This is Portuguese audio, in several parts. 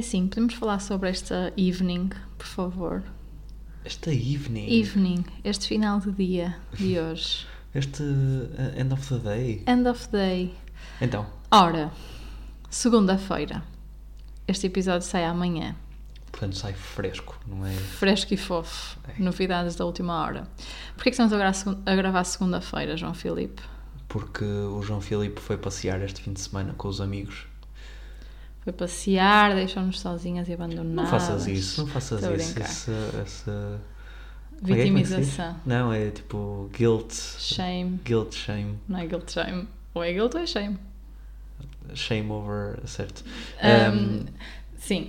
É sim, podemos falar sobre esta evening, por favor. Esta evening. Evening, este final de dia de hoje. Este uh, end of the day. End of day. Então, Ora, segunda-feira. Este episódio sai amanhã. portanto sai fresco, não é? Fresco e fofo. É. Novidades da última hora. Porquê que estamos a gravar segunda-feira, João Filipe? Porque o João Filipe foi passear este fim de semana com os amigos. Foi passear, deixou-nos sozinhas e abandonadas. Não faças isso, não faças isso. Essa, essa... é é? Vitimização. Não, é tipo guilt. Shame. Guilt, shame. Não é guilt shame. Ou é guilt ou é shame. Shame over, certo. Um, Um, sim.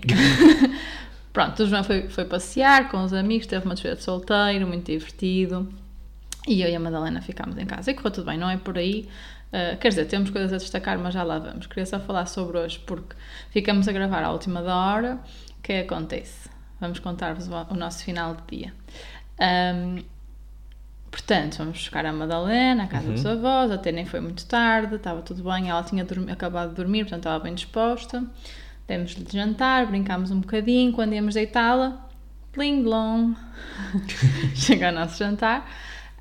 Pronto, o João foi, foi passear com os amigos, teve uma despedida de solteiro, muito divertido. E eu e a Madalena ficámos em casa. E correu tudo bem, não é por aí. Uh, quer dizer, temos coisas a destacar, mas já lá vamos. Queria só falar sobre hoje, porque ficamos a gravar à última da hora. O que é acontece? Vamos contar-vos o, nosso final de dia. Um, Portanto, vamos buscar a Madalena à casa Uhum. dos avós, até nem foi muito tarde, estava tudo bem, ela tinha acabado de dormir, portanto estava bem disposta. Demos-lhe de jantar, brincámos um bocadinho, quando íamos deitá-la, pling blong, chega o nosso jantar.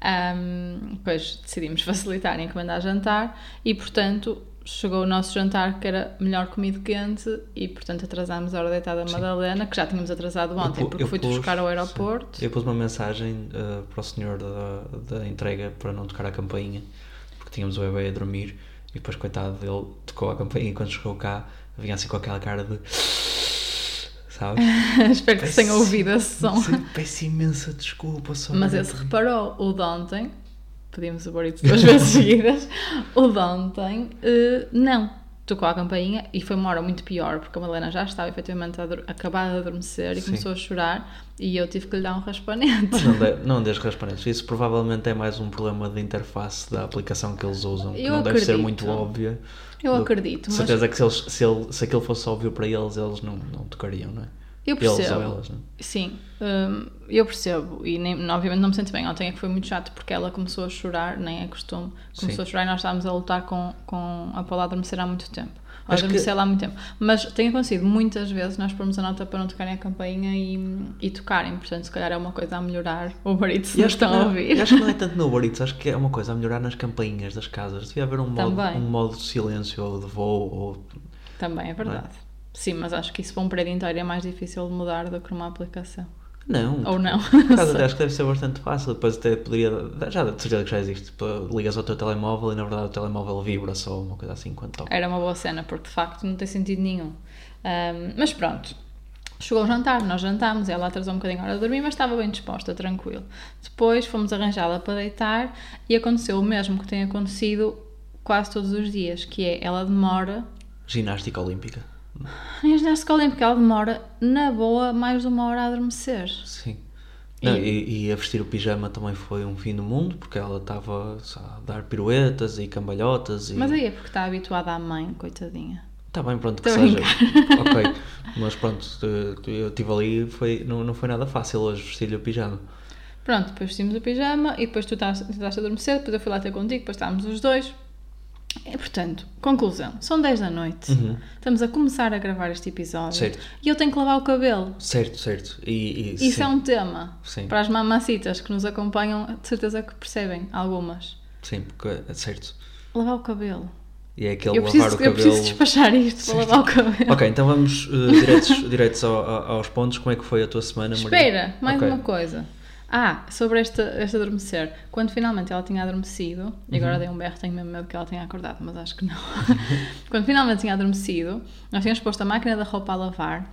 Ahm, depois decidimos facilitar e encomendar jantar e, portanto, chegou o nosso jantar que era melhor comido quente e, portanto, atrasámos a hora deitada da Madalena, que já tínhamos atrasado ontem, pu- porque eu fui-te pus- buscar ao aeroporto. Eu pus uma mensagem uh, para o senhor da, da entrega para não tocar a campainha, porque tínhamos o bebê a dormir e depois, coitado dele, tocou a campainha e quando chegou cá vinha assim com aquela cara de. Sabe? Espero que se tenha ouvido esse som. Peço imensa desculpa, só Mas esse reparou, o de ontem, pedimos o duas vezes seguidas, o de ontem, eh, não. Tocou a campainha e foi uma hora muito pior, porque a Madalena já estava efetivamente acabada de adormecer e Sim. começou a chorar e eu tive que lhe dar um raspanete. Mas não, de, não raspanetes. Isso provavelmente é mais um problema de interface da aplicação que eles usam, que Eu não deve ser acredito. muito óbvia. Eu acredito, mas certeza que se, eles, se, ele, se aquilo fosse óbvio para eles, eles não, não tocariam, não é? Eu Eles percebo. ou elas, não é? Sim, hum, eu percebo e nem, obviamente não me sinto bem. Ontem é que foi muito chato porque ela começou a chorar, nem é costume, começou Sim. a chorar e nós estávamos a lutar com, com a Paula a adormecer há muito tempo. Que- adormecer lá há muito tempo. Mas tem acontecido muitas vezes nós pomos a nota para não tocarem a campainha e, e tocarem, portanto, se calhar é uma coisa a melhorar o barito se E não que estão a não, ouvir. acho que não é tanto no Eats, acho que é uma coisa a melhorar nas campainhas das casas. Devia haver um modo, Também. um modo de silêncio ou de voo. Ou... Também é verdade. Sim, mas acho que isso para um prédio inteiro é mais difícil de mudar do que numa aplicação. Não. Ou não. Por acaso até acho que deve ser bastante fácil. Depois até poderia. Já de certeza que já existe. Ligas ao teu telemóvel e na verdade o telemóvel vibra só, uma coisa assim quando toca. Era uma boa cena, porque de facto não tem sentido nenhum. Ahm, mas pronto, chegou o jantar, nós jantámos, ela atrasou um bocadinho a hora de dormir, mas estava bem disposta, tranquilo. Depois fomos arranjá-la para deitar e aconteceu o mesmo que tem acontecido quase todos os dias, que é ela demora, Ginástica olímpica. Nem a ginástica olímpica, ela demora na boa mais de uma hora a adormecer. Sim. E- Não, E, e a vestir o pijama também foi um fim do mundo, porque ela estava a dar piruetas e cambalhotas. E... Mas aí é porque está habituada à mãe, coitadinha. Está bem, pronto, que Estou a seja. ok, mas pronto, eu estive ali foi não, não foi nada fácil hoje vestir-lhe o pijama. Pronto, depois vestimos o pijama e depois tu estás- tentaste adormecer, depois eu fui lá ter contigo, depois estávamos os dois. E, portanto, conclusão, são 10 da noite, Uhum. estamos a começar a gravar este episódio Certo. e eu tenho que lavar o cabelo. Certo, certo. E, e, Isso sim, é um tema Sim. para as mamacitas que nos acompanham, de certeza que percebem algumas. sim, porque é certo. Lavar o cabelo. E é aquele Eu lavar preciso, o eu cabelo. preciso despachar isto para lavar o cabelo. Ok, então vamos eh, diretos, diretos ao- ao- aos pontos. Como é que foi a tua semana, Maria? Espera, mais Ok. uma coisa. Ah, sobre esta, este adormecer. Quando finalmente ela tinha adormecido, e agora Uhum. dei um berro, tenho mesmo medo que ela tenha acordado, mas acho que não. Quando finalmente tinha adormecido, nós tínhamos posto a máquina da roupa a lavar,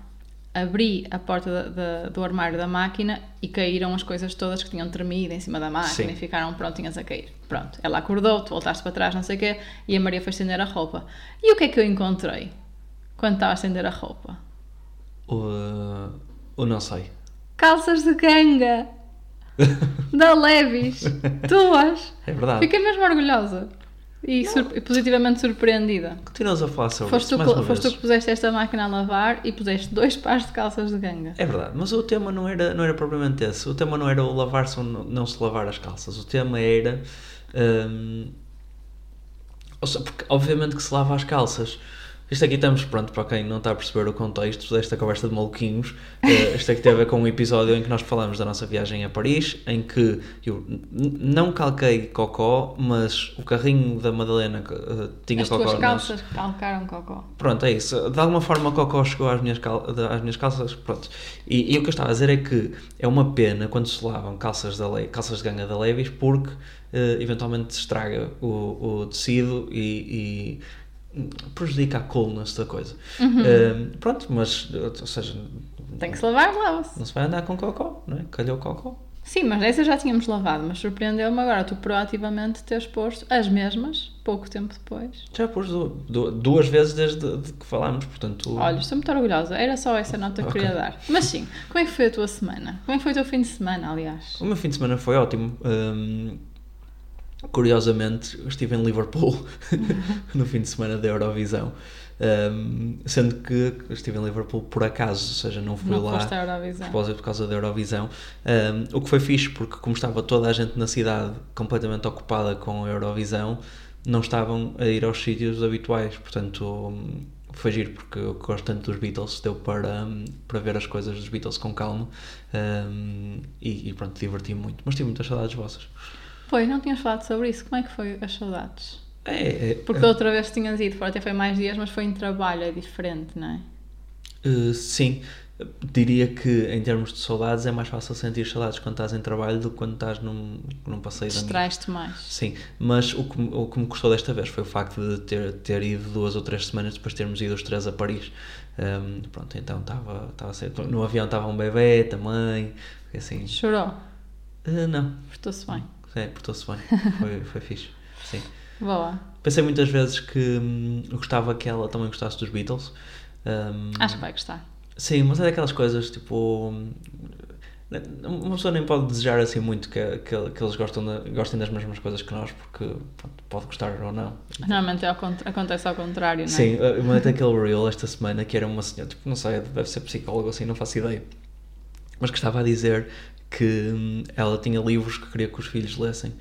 abri a porta da- da- do armário da máquina e caíram as coisas todas que tinham tremido em cima da máquina Sim. e ficaram prontinhas a cair. Pronto, ela acordou, tu voltaste para trás, não sei o quê, e a Maria foi estender a roupa. E o que é que eu encontrei quando estava a estender a roupa? O, eh, o não sei. Calças de ganga! da Levis! Tuas! É verdade. Fiquei mesmo orgulhosa e, positivamente surpreendida. Continuas a falar sobre Foste isso tu, foste tu vez. que puseste esta máquina a lavar e puseste dois pares de calças de ganga. É verdade, mas o tema não era, não era propriamente esse. O tema não era o lavar-se ou não, não se lavar as calças. O tema era. hum, ou seja, porque obviamente que se lava as calças, Isto aqui estamos, pronto, para quem não está a perceber o contexto desta conversa de maluquinhos, uh, isto aqui tem a ver com um episódio em que nós falamos da nossa viagem a Paris, em que eu não calquei cocó, mas o carrinho da Madalena uh, tinha As cocó. tuas nas- calças calcaram cocó. Pronto, é isso. De alguma forma cocó chegou às minhas, cal... às minhas calças, pronto. E, e o que eu estava a dizer é que é uma pena quando se lavam calças, da Le... calças de ganga da Levis porque eh, eventualmente se estraga o, o tecido e, e prejudica a coolness da coisa. Eh, pronto, mas, ou seja, Tem que se lavar, lava-se. não se vai andar com cocó, não é? Calhou cocó. Sim, mas essa já tínhamos lavado, mas surpreendeu-me agora tu proativamente teres posto as mesmas pouco tempo depois. Já pus du- du- duas vezes desde de que falámos, portanto... Olha, estou muito orgulhosa. Era só essa nota que Ok. queria dar. Mas sim, como é que foi a tua semana? Como é que foi o teu fim de semana, aliás? O meu fim de semana foi ótimo. Hum, curiosamente, estive em Liverpool no fim de semana da Eurovisão. Hum, sendo que estive em Liverpool por acaso, ou seja, não fui Não lá propósito por causa da Eurovisão. Hum, o que foi fixe, porque como estava toda a gente na cidade completamente ocupada com a Eurovisão, não estavam a ir aos sítios habituais. Portanto, foi giro, porque eu gosto tanto dos Beatles, deu para, para ver as coisas dos Beatles com calma. Hum, e, e pronto, diverti-me muito. Mas tive muitas saudades vossas. Pois, não tinhas falado sobre isso. Como é que foi as saudades? É, é, Porque da outra vez tinhas ido, até foi mais dias, mas foi em trabalho, é diferente, não é? Uh, sim, diria que em termos de saudades é mais fácil sentir saudades quando estás em trabalho do que quando estás num, num passeio. Distrais-te mais. Sim, mas o que, me- o que me custou desta vez foi o facto de ter, ter ido duas ou três semanas depois de termos ido os três a Paris. Um, pronto, então estava estava No avião estava um bebê também, assim. Chorou? Uh, não, Portou-se bem. É, portou-se bem, foi, foi fixe. Sim. Boa. Pensei muitas vezes que hum, eu gostava que ela também gostasse dos Beatles. Um, Acho que vai gostar. Sim, mas é daquelas coisas tipo. Uma pessoa nem pode desejar assim muito que, que, que eles gostam de- gostem das mesmas coisas que nós, porque pronto, pode gostar ou não. Normalmente é ao cont- acontece ao contrário, não é? Sim, eu mandei aquele reel esta semana que era uma senhora, tipo, não sei, deve ser psicólogo assim, não faço ideia. Mas que estava a dizer que ela tinha livros que queria que os filhos lessem.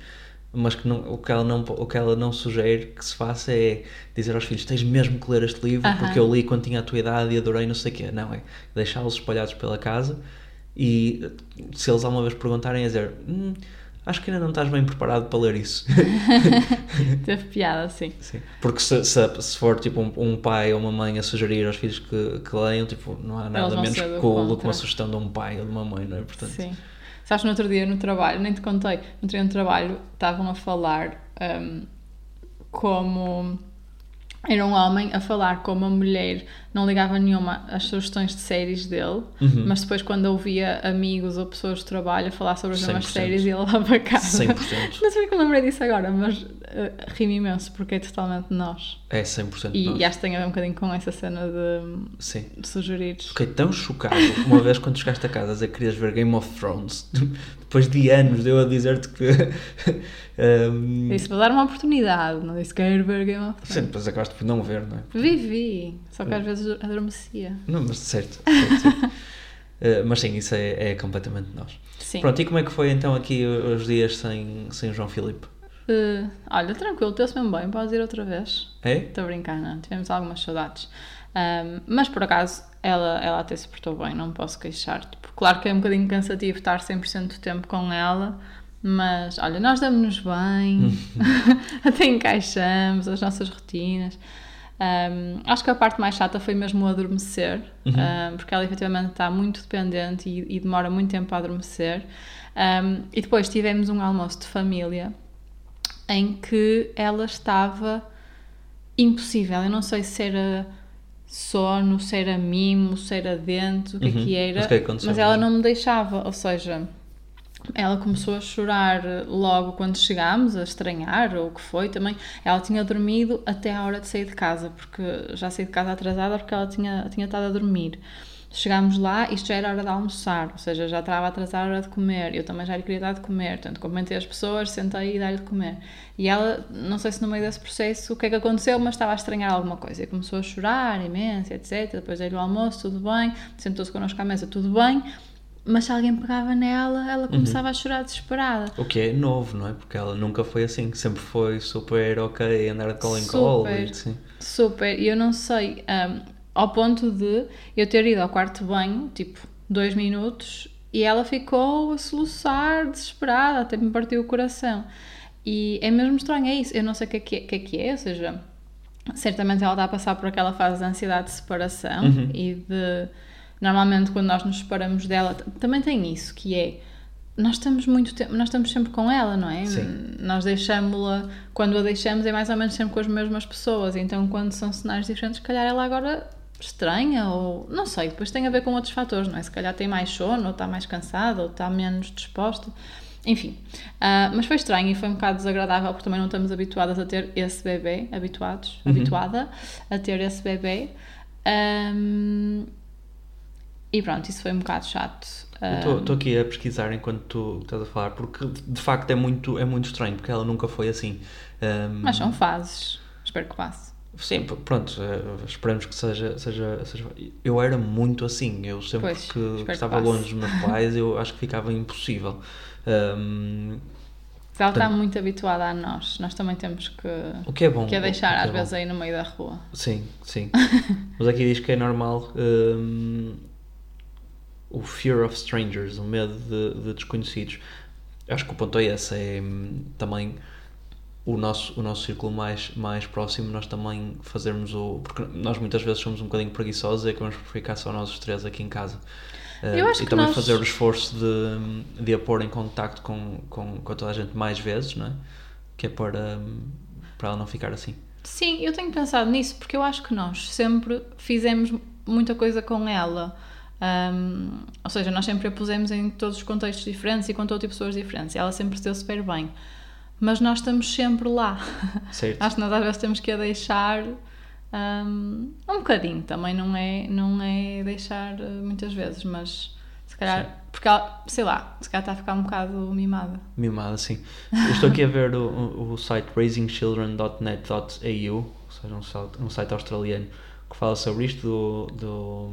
Mas que não, o, que ela não, o que ela não sugere que se faça é dizer aos filhos: tens mesmo que ler este livro porque eu li quando tinha a tua idade e adorei, não sei o quê. Não, é deixá-los espalhados pela casa e se eles alguma vez perguntarem, é dizer: "Hum, acho que ainda não estás bem preparado para ler isso. Teve piada, sim. Sim. Porque se, se, se for tipo um, um pai ou uma mãe a sugerir aos filhos que, que leiam, tipo, não há nada menos cool do que uma sugestão de um pai ou de uma mãe, não é? Portanto, Sim. Sabes, no outro dia no trabalho, nem te contei, no outro dia no trabalho estavam a falar hum, como era um homem a falar como a mulher não ligava nenhuma às sugestões de séries dele, Uhum. mas depois quando ouvia amigos ou pessoas de trabalho a falar sobre as mesmas 100%. séries ia lá para casa. 100%. Não sei porque me lembrei disso agora, mas uh, ri-me imenso porque é totalmente nós. É 100% E, nós. e acho que tem a ver um bocadinho com essa cena de, Sim. de sugerir. Fiquei tão chocado uma vez quando chegaste a casa a dizer que querias ver Game of Thrones. Depois de anos de eu a dizer-te que. um, Disse, vou dar uma oportunidade, não disse quero ver Game of Thrones. Sim, depois acabaste por não ver, não é? Vivi, só que às vezes adormecia. Não, mas certo. certo, certo. Uh, mas sim, isso é, é completamente nós. Sim. Pronto, e como é que foi então aqui os dias sem, sem o João Filipe? Eh, olha, tranquilo, teu-se mesmo bem, podes ir outra vez. É? Estou a brincar, não? Tivemos algumas saudades. Ahm, mas por acaso, ela, ela até se portou bem, não posso queixar. Tipo, claro que é um bocadinho cansativo estar 100% do tempo com ela, mas olha, nós damos-nos bem, até encaixamos as nossas rotinas. Ahm, acho que a parte mais chata foi mesmo o adormecer, ahm, porque ela efetivamente está muito dependente e, e demora muito tempo a adormecer. Ahm, e depois tivemos um almoço de família em que ela estava impossível. Eu não sei se era sono, se era mimo, se era dente, o que é Uhum. que era, Mas que é que mas ela não me deixava. Ou seja, ela começou a chorar logo quando chegámos, a estranhar, ou o que foi também. Ela tinha dormido até a hora de sair de casa, porque já saí de casa atrasada porque ela tinha, tinha estado a dormir. Chegámos lá, isto já era hora de almoçar, ou seja, já estava a atrasar a hora de comer. Eu também já lhe queria dar de comer, portanto, cumprimentei as pessoas, sentei e dei-lhe de comer. E ela, não sei se no meio desse processo o que é que aconteceu, mas estava a estranhar alguma coisa. E começou a chorar imenso, etc. Depois dei-lhe o almoço, tudo bem. Sentou-se connosco à mesa, tudo bem. mas se alguém pegava nela, ela Uhum. começava a chorar desesperada. O que é novo, não é? Porque ela nunca foi assim, sempre foi super ok, andar de colo em colo. Super. E, sim. Super, e eu não sei, hum, ao ponto de eu ter ido ao quarto de banho, tipo, dois minutos, e ela ficou a soluçar, desesperada, até me partiu o coração. E é mesmo estranho, é isso. Eu não sei o que é que é, que é, que é, ou seja, certamente ela está a passar por aquela fase de ansiedade de separação Uhum. e de. Normalmente, quando nós nos separamos dela, também tem isso, que é. Nós estamos muito tempo, nós estamos sempre com ela, não é? Sim. Nós deixamos-la, quando a deixamos é mais ou menos sempre com as mesmas pessoas, então quando são cenários diferentes, se calhar ela agora estranha ou não sei, depois tem a ver com outros fatores, não é? Se calhar tem mais sono, ou está mais cansada, ou está menos disposta, enfim. Ah, mas foi estranho e foi um bocado desagradável porque também não estamos habituadas a ter esse bebê, habituados, habituada a ter esse bebê. Ahm, e pronto, isso foi um bocado chato. Estou aqui a pesquisar enquanto tu estás a falar, porque de facto é muito, é muito estranho, porque ela nunca foi assim. Um, mas são fases, espero que passe. Sim, pronto, eh, esperamos que seja, seja, seja. Eu era muito assim, eu sempre Pois, que, que que estava passe. longe dos meus pais, eu acho que ficava impossível. Um, Ela está muito habituada a nós, nós também temos que, o que é bom. que a o deixar que é às bom. vezes aí no meio da rua. Sim, sim. Mas aqui diz que é normal hum, o fear of strangers, o medo de, de desconhecidos. Acho que o ponto é esse, é hum, também o nosso, o nosso círculo mais, mais próximo, nós também fazermos o. Porque nós muitas vezes somos um bocadinho preguiçosos e acabamos por ficar só nós os três aqui em casa. Eu acho e que também nós- fazer o esforço de, de a pôr em contacto com, com, com toda a gente mais vezes, não é? Que é para, para ela não ficar assim. Sim, eu tenho pensado nisso porque eu acho que nós sempre fizemos muita coisa com ela. Ahm, ou seja, nós sempre a pusemos em todos os contextos diferentes e com todo tipo de pessoas diferentes. Ela sempre se deu super bem. Mas nós estamos sempre lá. Certo? Acho que nós às vezes temos que a deixar ahm, um bocadinho. Também não é, não é deixar eh, muitas vezes, mas se calhar, porque ela, sei lá, se calhar está a ficar um bocado mimada. Mimada, sim. Eu estou aqui a ver o, o, site raisingchildren.net.au, ou seja, um site, um site australiano que fala sobre isto do, do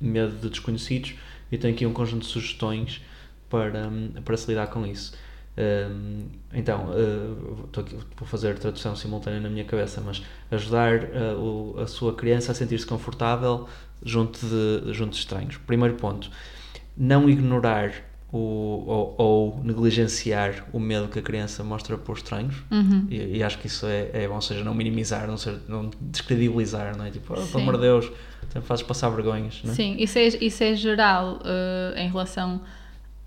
medo de desconhecidos e tem aqui um conjunto de sugestões para, hum, para se lidar com isso. Então, uh, estou aqui, vou fazer tradução simultânea na minha cabeça, mas ajudar uh, o- a sua criança a sentir-se confortável junto de, junto de estranhos. Primeiro ponto, não ignorar o, ou, ou negligenciar o medo que a criança mostra por estranhos Uhum. e, e acho que isso é, é bom, ou seja, não minimizar, não, ser, não descredibilizar, não é? Tipo, oh, pelo amor de Deus, fazes passar vergonhas, não é? Sim, isso é, isso é geral eh, em relação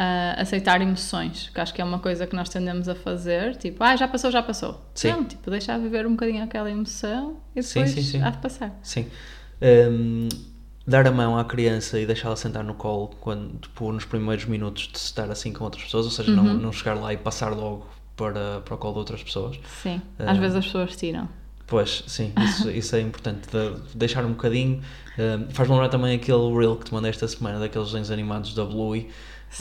a aceitar emoções, que acho que é uma coisa que nós tendemos a fazer, tipo, ah, já passou, já passou. Sim. Não, tipo, deixar viver um bocadinho aquela emoção e Sim, depois sim, sim. há de passar. Sim. Hum, dar a mão à criança e deixá-la sentar no colo quando, tipo, nos primeiros minutos de estar assim com outras pessoas, ou seja, não, Uhum. não chegar lá e passar logo para, para o colo de outras pessoas. Sim, Ah. às vezes as pessoas tiram. Pois, sim, isso, isso é importante, de deixar um bocadinho. Hum, Faz-me lembrar também aquele reel que te mandei esta semana, daqueles desenhos animados da Bluey,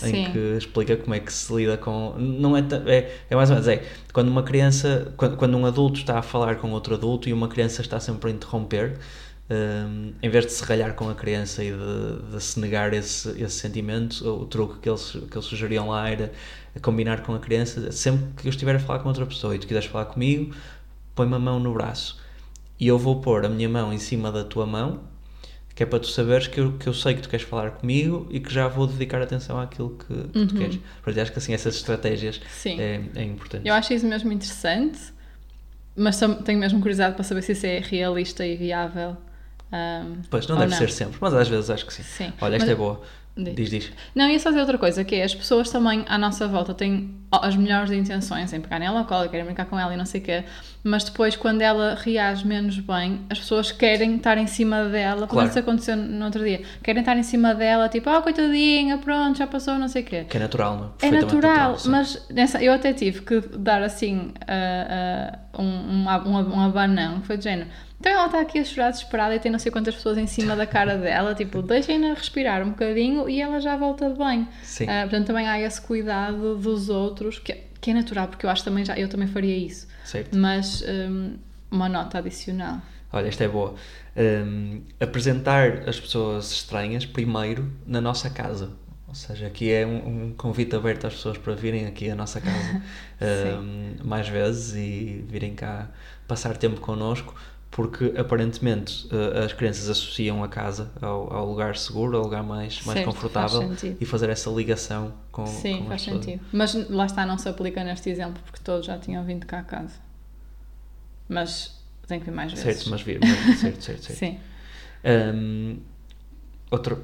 em que explica como é que se lida com. Não é, é, é mais ou menos, é quando uma criança, quando, quando um adulto está a falar com outro adulto e uma criança está sempre a interromper, hum, em vez de se ralhar com a criança e de, de se negar esse, esse sentimento, o, o truque que eles, que eles sugeriam lá era combinar com a criança, sempre que eu estiver a falar com outra pessoa e tu quiseres falar comigo, põe-me a mão no braço e eu vou pôr a minha mão em cima da tua mão, que é para tu saberes que eu, que eu sei que tu queres falar comigo e que já vou dedicar atenção àquilo que, que tu Uhum. queres. Portanto, acho que assim essas estratégias Sim. é, é importante. Eu acho isso mesmo interessante, mas tenho mesmo curiosidade para saber se isso é realista e viável. ahm, Pois, não deve ser sempre, mas às vezes acho que sim. Sim. Olha, esta Mas- é boa. Diz. Diz, diz. Não, ia só dizer outra coisa, que é as pessoas também à nossa volta têm as melhores intenções em pegar nela ao colo, querem brincar com ela e não sei o quê, mas depois quando ela reage menos bem, as pessoas querem estar em cima dela, como Claro. isso aconteceu no outro dia, querem estar em cima dela, tipo, ah, coitadinha, pronto, já passou, não sei o quê. Que é natural, não é? É natural, sim. mas nessa, eu até tive que dar assim ah, ah, um, um, um, um abanão, foi de género. Então ela está aqui a chorar desesperada e tem não sei quantas pessoas em cima da cara dela, tipo, deixem-na respirar um bocadinho e ela já volta bem. Sim. Ah, portanto, também há esse cuidado dos outros, que, que é natural, porque eu acho também já, eu também faria isso. Certo. Mas hum, uma nota adicional. Olha, esta é boa. Um, apresentar as pessoas estranhas primeiro na nossa casa. Ou seja, aqui é um, um convite aberto às pessoas para virem aqui à nossa casa um, mais vezes e virem cá passar tempo connosco, porque aparentemente uh, as crianças associam a casa ao, ao lugar seguro, ao lugar mais, mais Certo, confortável faz e fazer essa ligação com, Sim, com faz pessoas. sentido. Mas lá está, não se aplica neste exemplo, porque todos já tinham vindo cá a casa. Mas tem que vir mais vezes. Certo, mas, vi- mas certo, certo, certo. Sim. Um, outra,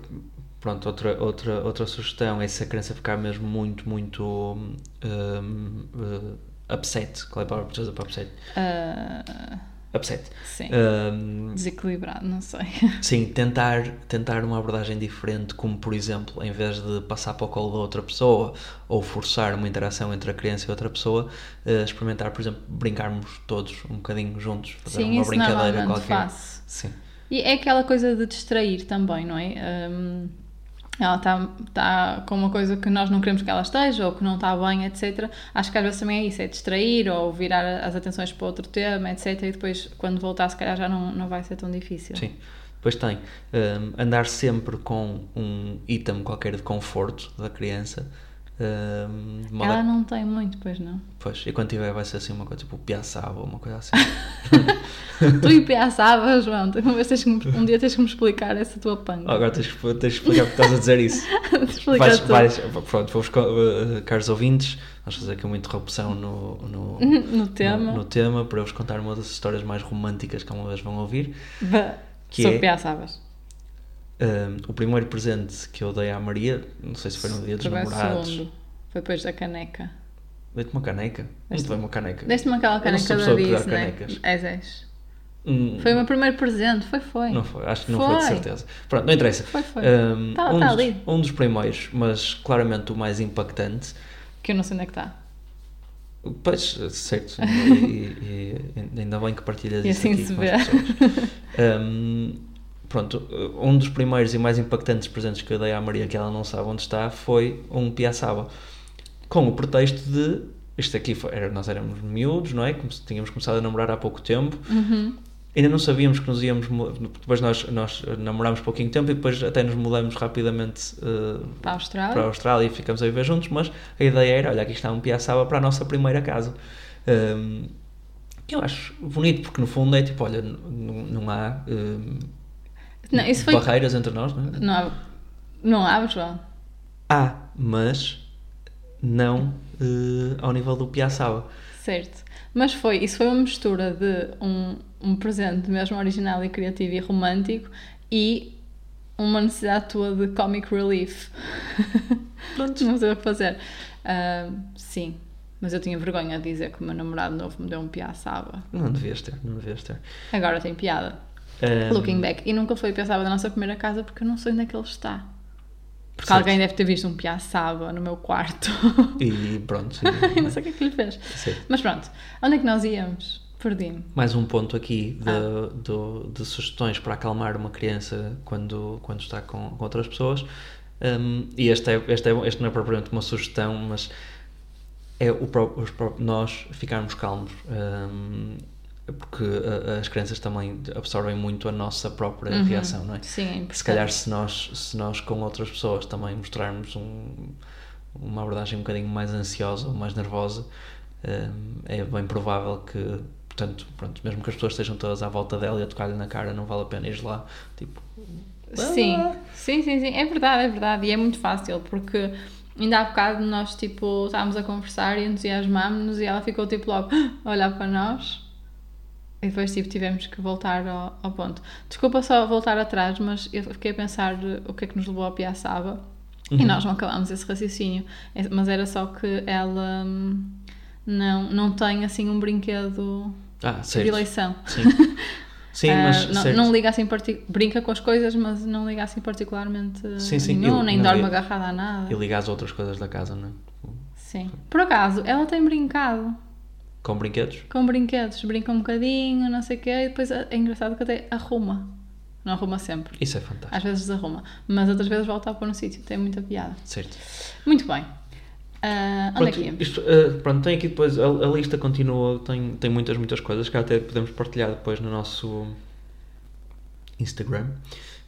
pronto, outra, outra, outra sugestão é se a criança ficar mesmo muito, muito um, uh, upset. Qual é a palavra portuguesa para upset? Ah, Upset. sim. Um, Desequilibrado, não sei. sim, tentar, tentar uma abordagem diferente, como por exemplo, em vez de passar para o colo da outra pessoa ou forçar uma interação entre a criança e outra pessoa, uh, experimentar, por exemplo, brincarmos todos um bocadinho juntos, fazer Sim, uma isso brincadeira qualquer. faço. Sim. E é aquela coisa de distrair também, não é? Hum, ela está tá com uma coisa que nós não queremos que ela esteja ou que não está bem, etc. Acho que às vezes também é isso, é distrair ou virar as atenções para outro tema, etc. E depois, quando voltar, se calhar já não, não vai ser tão difícil. Sim. Depois tem hum, andar sempre com um item qualquer de conforto da criança. A- Ela não tem muito, pois não. Pois, e quando tiver vai ser assim uma coisa tipo piaçaba ou uma coisa assim. tu e pensavas, João, tens que um dia tens que me explicar essa tua panga. Agora tens que, tens que explicar porque estás a dizer isso. Vais- vais- pronto, vamos, uh, caros ouvintes, vamos fazer aqui uma interrupção no, no, No tema. no, no tema para eu vos contar uma das histórias mais românticas que alguma vez vão ouvir. Bah, que Só é- pensavas. Um, o primeiro presente que eu dei à Maria, não sei se foi no dia dos namorados, segundo. Foi depois da caneca. dei-te uma caneca. Não te dei uma caneca. Deste-me aquela caneca da Disney. És, és. Hum, Foi o meu primeiro presente, foi, foi. Não foi, acho que não foi, de Foi. certeza. Pronto, não interessa. Foi, foi. Um, Tá- um, tá dos, um dos primeiros, mas claramente o mais impactante. Que eu não sei onde é que está. Pois, certo. E, e- e ainda bem que partilhas E isso assim aqui se com vê. as pessoas. Um, pronto, um dos primeiros e mais impactantes presentes que eu dei à Maria, que ela não sabe onde está, foi um piaçaba. Com o pretexto de. Isto aqui foi, era, nós éramos miúdos, não é? Como se tínhamos começado a namorar há pouco tempo. Uhum. Ainda não sabíamos que nos íamos. Depois nós, nós namorámos pouquinho tempo e depois até nos mudamos rapidamente eh, Para a Austrália. para a Austrália e ficamos a viver juntos. Mas a ideia era: olha, aqui está um piaçaba para a nossa primeira casa. Um, que eu acho bonito, porque no fundo é tipo: olha, não há um, Não, isso foi. barreiras entre nós, não é? Não há, não há, João. Há, mas não eh, ao nível do piaçaba. Certo. Mas foi, isso foi uma mistura de um, um presente mesmo original e criativo e romântico e uma necessidade tua de comic relief. Pronto. não sei o que fazer. Ah, sim, mas eu tinha vergonha de dizer que o meu namorado novo me deu um piaçaba. Não devias ter, não devias ter. Agora tem piada. Um, Looking back. E nunca foi piaçaba da nossa primeira casa porque eu não sei onde é que ele está. Porque Certo. alguém deve ter visto um piaçaba no meu quarto. E pronto. e não sei o que é que lhe fez. Certo. Mas pronto, onde é que nós íamos? Perdi-me. Mais um ponto aqui de, Ah. do- de sugestões para acalmar uma criança quando, quando está com, com outras pessoas. Um, e este, é, este, é, este não é propriamente uma sugestão, mas é o nós ficarmos calmos. um, porque a- as crianças também absorvem muito a nossa própria Uhum. reação, não é? Sim, é importante. Se calhar se nós, se nós com outras pessoas também mostrarmos um- uma abordagem um bocadinho mais ansiosa ou mais nervosa, hum, é bem provável que, portanto, pronto, mesmo que as pessoas estejam todas à volta dela e a tocar-lhe na cara, não vale a pena ir lá, tipo... Sim, sim, sim, sim, é verdade, é verdade. E é muito fácil porque ainda há bocado nós tipo estávamos a conversar e entusiasmámos-nos e ela ficou tipo logo a olhar para nós. E depois tipo tivemos que voltar ao, ao ponto. Desculpa só voltar atrás, mas eu fiquei a pensar o que é que nos levou a Piaçaba e Uhum. nós não acabámos esse raciocínio. É- Mas era só que ela hum, não, não tem assim um brinquedo Ah, de eleição. Sim, Sim Ah, mas... não, não liga assim, brinca com as coisas, mas não liga assim particularmente Sim, sim, nenhum, eu- nem não dorme ia- agarrada a nada. E ligar às outras coisas da casa, não é? Sim. Por acaso, ela tem brincado Com brinquedos? com brinquedos, brinca um bocadinho, não sei o quê, e depois é é engraçado que até arruma. Não arruma sempre. Isso é fantástico. Às vezes desarruma, mas outras vezes volta a pôr no sítio. Tem muita piada. Certo. Muito bem. Ah, onde é Pronto, que íamos? isto, eh, pronto, tem aqui depois, a, a lista continua, tem, tem muitas, muitas coisas que até podemos partilhar depois no nosso, Instagram.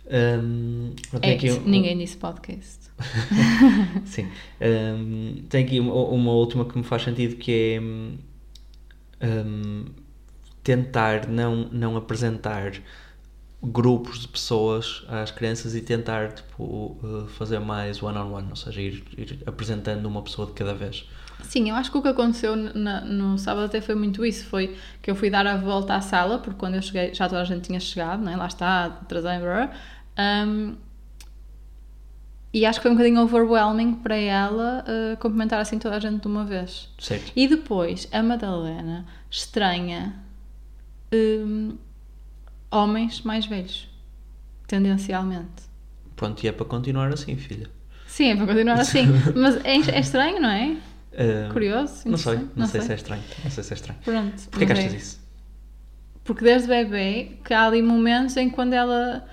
Um, pronto, É, um- ninguém disse podcast. Sim. Um, tem aqui uma, uma última que me faz sentido que é hum, um, tentar não, não apresentar grupos de pessoas às crianças e tentar tipo, uh, fazer mais one-on-one, ou seja, ir, ir apresentando uma pessoa de cada vez. Sim, eu acho que o que aconteceu na- no sábado até foi muito isso. Foi que eu fui dar a volta à sala, porque quando eu cheguei já toda a gente tinha chegado, né? lá está, blá. Um, e acho que foi um bocadinho overwhelming para ela uh, cumprimentar assim toda a gente de uma vez. Certo? E depois a Madalena estranha hum, homens mais velhos, tendencialmente. Pronto, e é para continuar assim, filha. Sim, é para continuar assim. Mas é, é estranho, não é? Uh, Curioso? Não sei, não, interessante, sei, se é estranho. Não sei se é estranho. Pronto. Porquê que achas é. isso? Porque desde bebê que há ali momentos em que quando ela.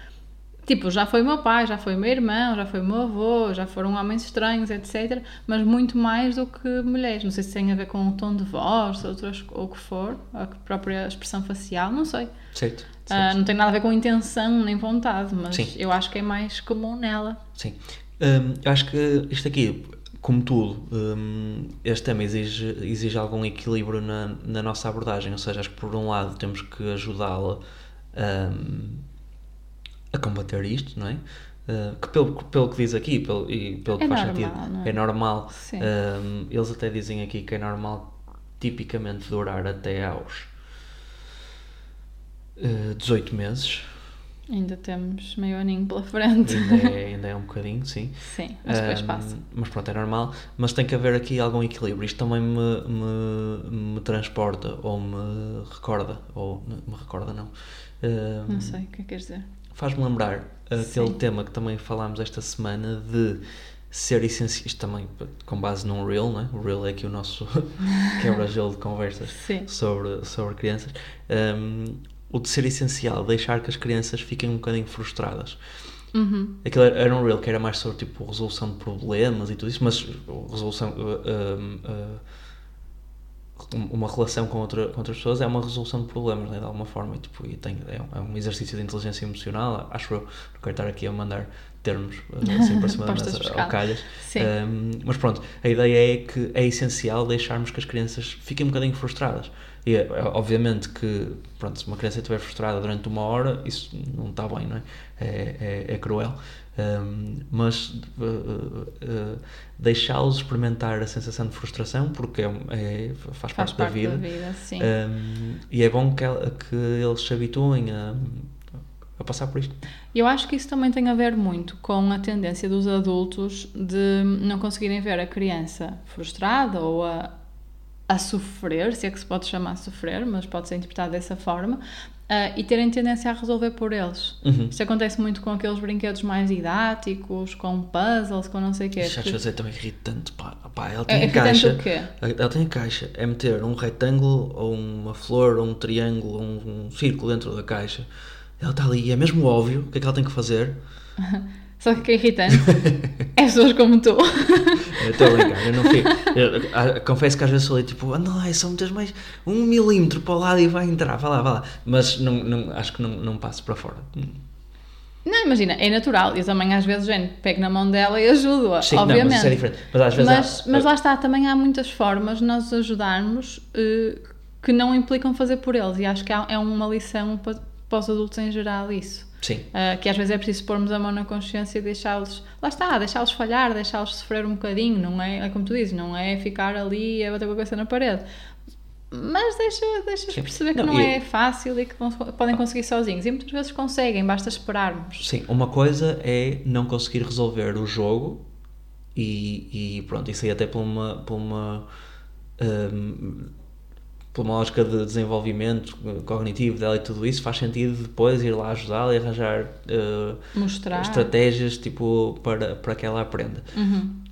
Tipo, já foi meu pai, já foi meu irmão, já foi meu avô, já foram homens estranhos, etc. Mas muito mais do que mulheres. Não sei se tem a ver com o tom de voz, outras, ou o que for, a própria expressão facial, não sei. Certo? Ah, certo. não tem nada a ver com intenção nem vontade, mas Sim. eu acho que é mais comum nela. Sim. Hum, eu acho que isto aqui, como tudo, hum, este tema exige, exige algum equilíbrio na, na nossa abordagem. Ou seja, acho que por um lado temos que ajudá-la hum, a combater isto, não é? Uh, que pelo, pelo que diz aqui pelo, e pelo que É faz normal, sentido, é? é normal. Sim. Hum, eles até dizem aqui que é normal tipicamente durar até aos uh, 18 meses. Ainda temos meio aninho pela frente. Ainda é, ainda é um bocadinho, sim. Sim, mas depois Ahm, passa. Mas pronto, é normal. Mas tem que haver aqui algum equilíbrio. Isto também me, me, me transporta ou me recorda, ou me recorda não. Ahm, Não sei o que é que queres dizer. Faz-me lembrar aquele Sim. tema que também falámos esta semana de ser essencial. Isto também com base num reel, né? O reel é aqui o nosso quebra-gelo de conversas Sim. sobre, sobre crianças. Ahm, o de ser essencial, deixar que as crianças fiquem um bocadinho frustradas. Uhum. Aquilo era- era um reel que era mais sobre tipo resolução de problemas e tudo isso, mas uh, resolução uh, um, uh, uma relação com, outra, com outras pessoas é uma resolução de problemas, né, de alguma forma, e, tipo, e tem, é, um- é um exercício de inteligência emocional, acho eu, não quero estar aqui a mandar termos uh, assim para cima da mesa, ao calhas. Um, mas pronto, a ideia é que é essencial deixarmos que as crianças fiquem um bocadinho frustradas. E é, é, obviamente que, pronto, se uma criança estiver frustrada durante uma hora, isso não está bem, não é? É, é, é cruel. Um, mas uh, uh, deixá-los experimentar a sensação de frustração, porque é, é- faz, Faz parte, parte da vida. sim. Um, e é bom que, que eles se habituem a, a passar por isto. Eu acho que isso também tem a ver muito com a tendência dos adultos de não conseguirem ver a criança frustrada ou a, a sofrer, se é que se pode chamar sofrer, mas pode ser interpretado dessa forma, ah, e terem tendência a resolver por eles. Uhum. Isto acontece muito com aqueles brinquedos mais didáticos, com puzzles, com não sei o quê. Que- vezes é tão irritante, pá. Pá, ela É tem irritante caixa. o quê? Ela tem caixa. É meter um retângulo, ou uma flor, ou um triângulo, ou um, um círculo dentro da caixa. Ela está ali e é mesmo óbvio o que é que ela tem que fazer. Só que é irritante é pessoas como tu. Estou a brincar, eu não fico. eu, ah, confesso que às vezes sou ali tipo, anda lá, é só meteres mais um milímetro para o lado e vai entrar, vai lá, vai lá. Mas não, não, acho que não, não passo para fora. Não, imagina, é natural. Eu também às vezes, gente, pego na mão dela e ajudo-a, Sim, não, obviamente. mas isso é diferente. Mas às vezes Mas, há- mas lá está, também há muitas formas de nós ajudarmos eh, que não implicam fazer por eles. E acho que há- é uma lição para, para os adultos em geral isso. Sim, Ah, que às vezes é preciso pormos a mão na consciência e deixá-los, lá está, deixá-los falhar, deixá-los sofrer um bocadinho, não é, é como tu dizes, não é ficar ali a bater com a cabeça na parede. Mas deixa, deixa Sim. perceber que Não, não, é fácil e que podem conseguir sozinhos. E muitas vezes conseguem, basta esperarmos. sim. Uma coisa é não conseguir resolver o jogo e, e pronto, isso aí até por uma, por uma, hum, por uma lógica de desenvolvimento eh, cognitivo dela e tudo isso, faz sentido depois ir lá ajudá-la e arranjar eh, Mostrar. estratégias tipo, para, para que ela aprenda. Uhum.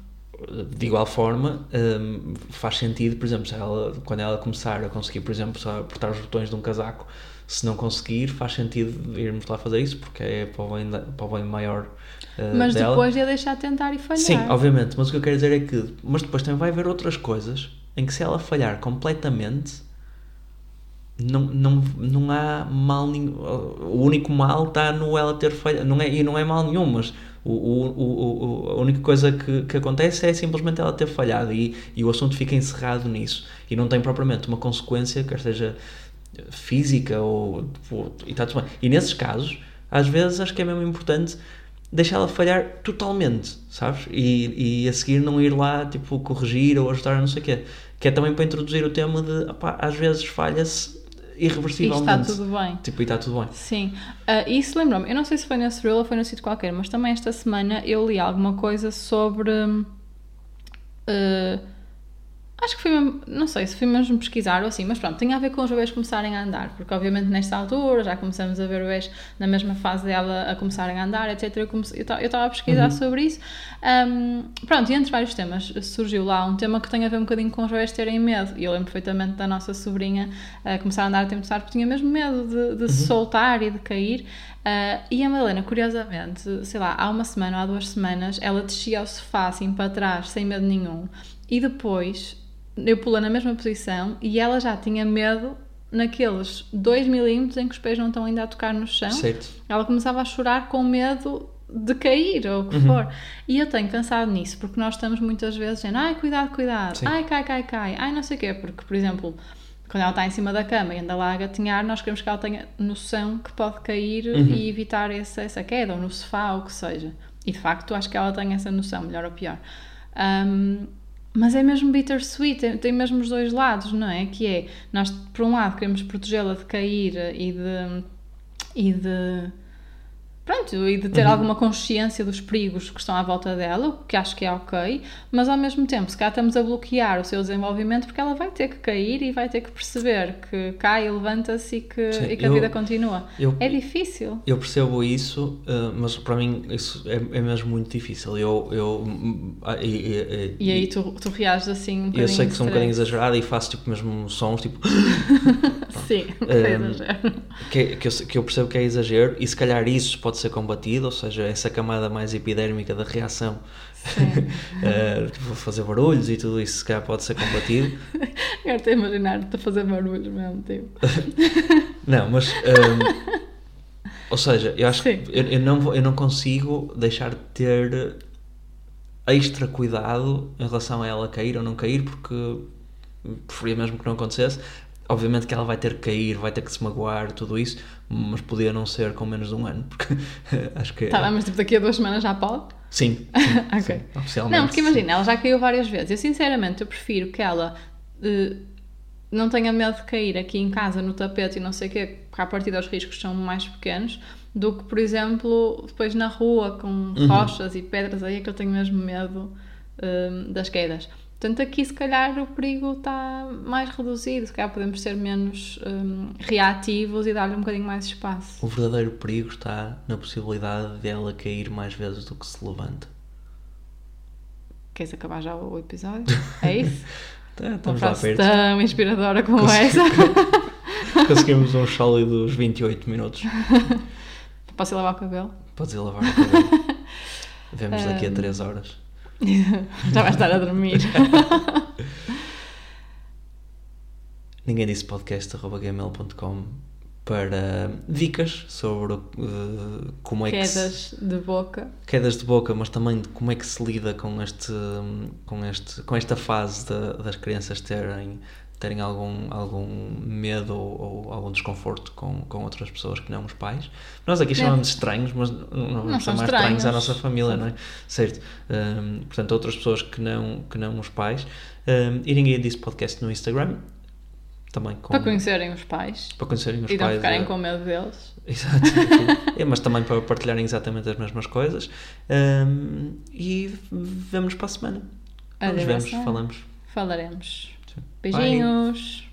De igual forma, hum, faz sentido, por exemplo, ela, quando ela começar a conseguir, por exemplo, só apertar os botões de um casaco, se não conseguir, faz sentido irmos lá fazer isso, porque é para o bem, para o bem maior uh, Mas dela. depois é deixar tentar e falhar. Sim, obviamente, mas o que eu quero dizer é que, mas depois também vai haver outras coisas em que se ela falhar completamente, não, não, não há mal nenhum. O único mal está no ela ter falhado. Não é, e não é mal nenhum, mas o, o, o, a única coisa que, que acontece é simplesmente ela ter falhado e, e o assunto fica encerrado nisso. E não tem propriamente uma consequência, quer seja física ou. ou e, está tudo bem. e nesses casos, às vezes acho que é mesmo importante deixá-la falhar totalmente, sabes? E, e a seguir não ir lá, tipo, corrigir ou ajudar, não sei o quê. Que é também para introduzir o tema de, às vezes falha-se irreversivelmente. E está tudo bem. Tipo, e está tudo bem. Sim. Uh, isso lembrou-me, eu não sei se foi nesse reel ou foi no sítio qualquer, mas também esta semana eu li alguma coisa sobre. Uh, Acho que fui mesmo, não sei se fui mesmo pesquisar ou assim, mas pronto, tem a ver com os bebês começarem a andar, porque obviamente nesta altura já começamos a ver bebês na mesma fase dela a começarem a andar, etc. Eu estava a pesquisar uhum. sobre isso. Um, pronto, e entre vários temas surgiu lá um tema que tem a ver um bocadinho com os bebês terem medo, e eu lembro perfeitamente da nossa sobrinha uh, começar a andar a tempo tarde porque tinha mesmo medo de, de uhum. se soltar e de cair. Uh, e a Madalena, curiosamente, sei lá, há uma semana ou há duas semanas, ela descia ao sofá assim para trás, sem medo nenhum, e depois eu pulei na mesma posição e ela já tinha medo naqueles 2 milímetros em que os pés não estão ainda a tocar no chão. Certo. Ela começava a chorar com medo de cair ou o que uhum. for. E eu tenho pensado nisso, porque nós estamos muitas vezes dizendo, ai, cuidado, cuidado, Sim. ai, cai, cai, cai, ai, não sei o quê, porque, por exemplo, quando ela está em cima da cama e anda lá a gatinhar, nós queremos que ela tenha noção que pode cair uhum. e evitar essa, essa queda, ou no sofá, ou o que seja. E de facto, acho que ela tem essa noção, melhor ou pior. Um, mas é mesmo bittersweet, tem, tem mesmo os dois lados, não é? Que é, nós por um lado queremos protegê-la de cair e de, e de pronto, e de ter uhum. alguma consciência dos perigos que estão à volta dela, o que acho que é ok, mas ao mesmo tempo, se cá estamos a bloquear o seu desenvolvimento porque ela vai ter que cair e vai ter que perceber que cai, levanta-se e que, Sim, e que eu, a vida continua. Eu, é difícil. Eu percebo isso, uh, mas para mim isso é, é, mesmo muito difícil. Eu, eu, e, e, e aí tu, tu reages assim um Eu sei que sou um bocadinho exagerada e faço tipo mesmo sons tipo. Sim, que é exagero. Que, que, eu, que eu percebo que é exagero e se calhar isso pode ser combatido, ou seja, essa camada mais epidérmica da reação, uh, fazer barulhos e tudo isso, se calhar pode ser combatido. Agora estou a imaginar-te a fazer barulhos mesmo, tipo. não, mas. Um, ehm, ou seja, eu acho Sim. que eu, eu, não, eu não consigo deixar de ter extra cuidado em relação a ela cair ou não cair, porque preferia mesmo que não acontecesse. Obviamente que ela vai ter que cair, vai ter que se magoar, tudo isso, mas podia não ser com menos de um ano, porque acho que. Tá bem, mas tipo, daqui a duas semanas já pode? Sim. sim ok. Sim, oficialmente. Não, porque imagina, ela já caiu várias vezes. Eu sinceramente eu prefiro que ela uh, não tenha medo de cair aqui em casa no tapete e não sei o quê, porque a partir dos riscos são mais pequenos, do que, por exemplo, depois na rua com uhum. rochas e pedras aí é que eu tenho mesmo medo uh, das quedas. Portanto, aqui se calhar o perigo está mais reduzido, se calhar podemos ser menos um, reativos e dar-lhe um bocadinho mais espaço. O verdadeiro perigo está na possibilidade de ela cair mais vezes do que se levanta. Queres acabar já o episódio? É isso? tá, estamos Uma frase tão inspiradora como Consegui... essa. Conseguimos uns sólidos 28 minutos. Posso ir lavar o cabelo? Podes ir lavar o cabelo. Vemos daqui a 3 horas. Já vai estar a dormir. Ninguém disse podcast.gmail.com para dicas sobre uh, como é quedas que se, de boca quedas de boca mas também de como é que se lida com este com este com esta fase de, das crianças terem terem algum, algum medo ou, ou, algum desconforto com, com outras pessoas que não os pais. Nós aqui chamamos de estranhos, mas não, não são mais estranhos à nossa família, não é? Certo. Um, portanto, outras pessoas que não, que não os pais. Um, e ninguém disse podcast no Instagram. Também com, para conhecerem os pais. Para conhecerem os e pais. E não ficarem é, com medo deles. Exato. é, mas também para partilharem exatamente as mesmas coisas. Um, e vemos para a semana. Nos vemos, falamos. Falaremos. Beijinhos. Bye.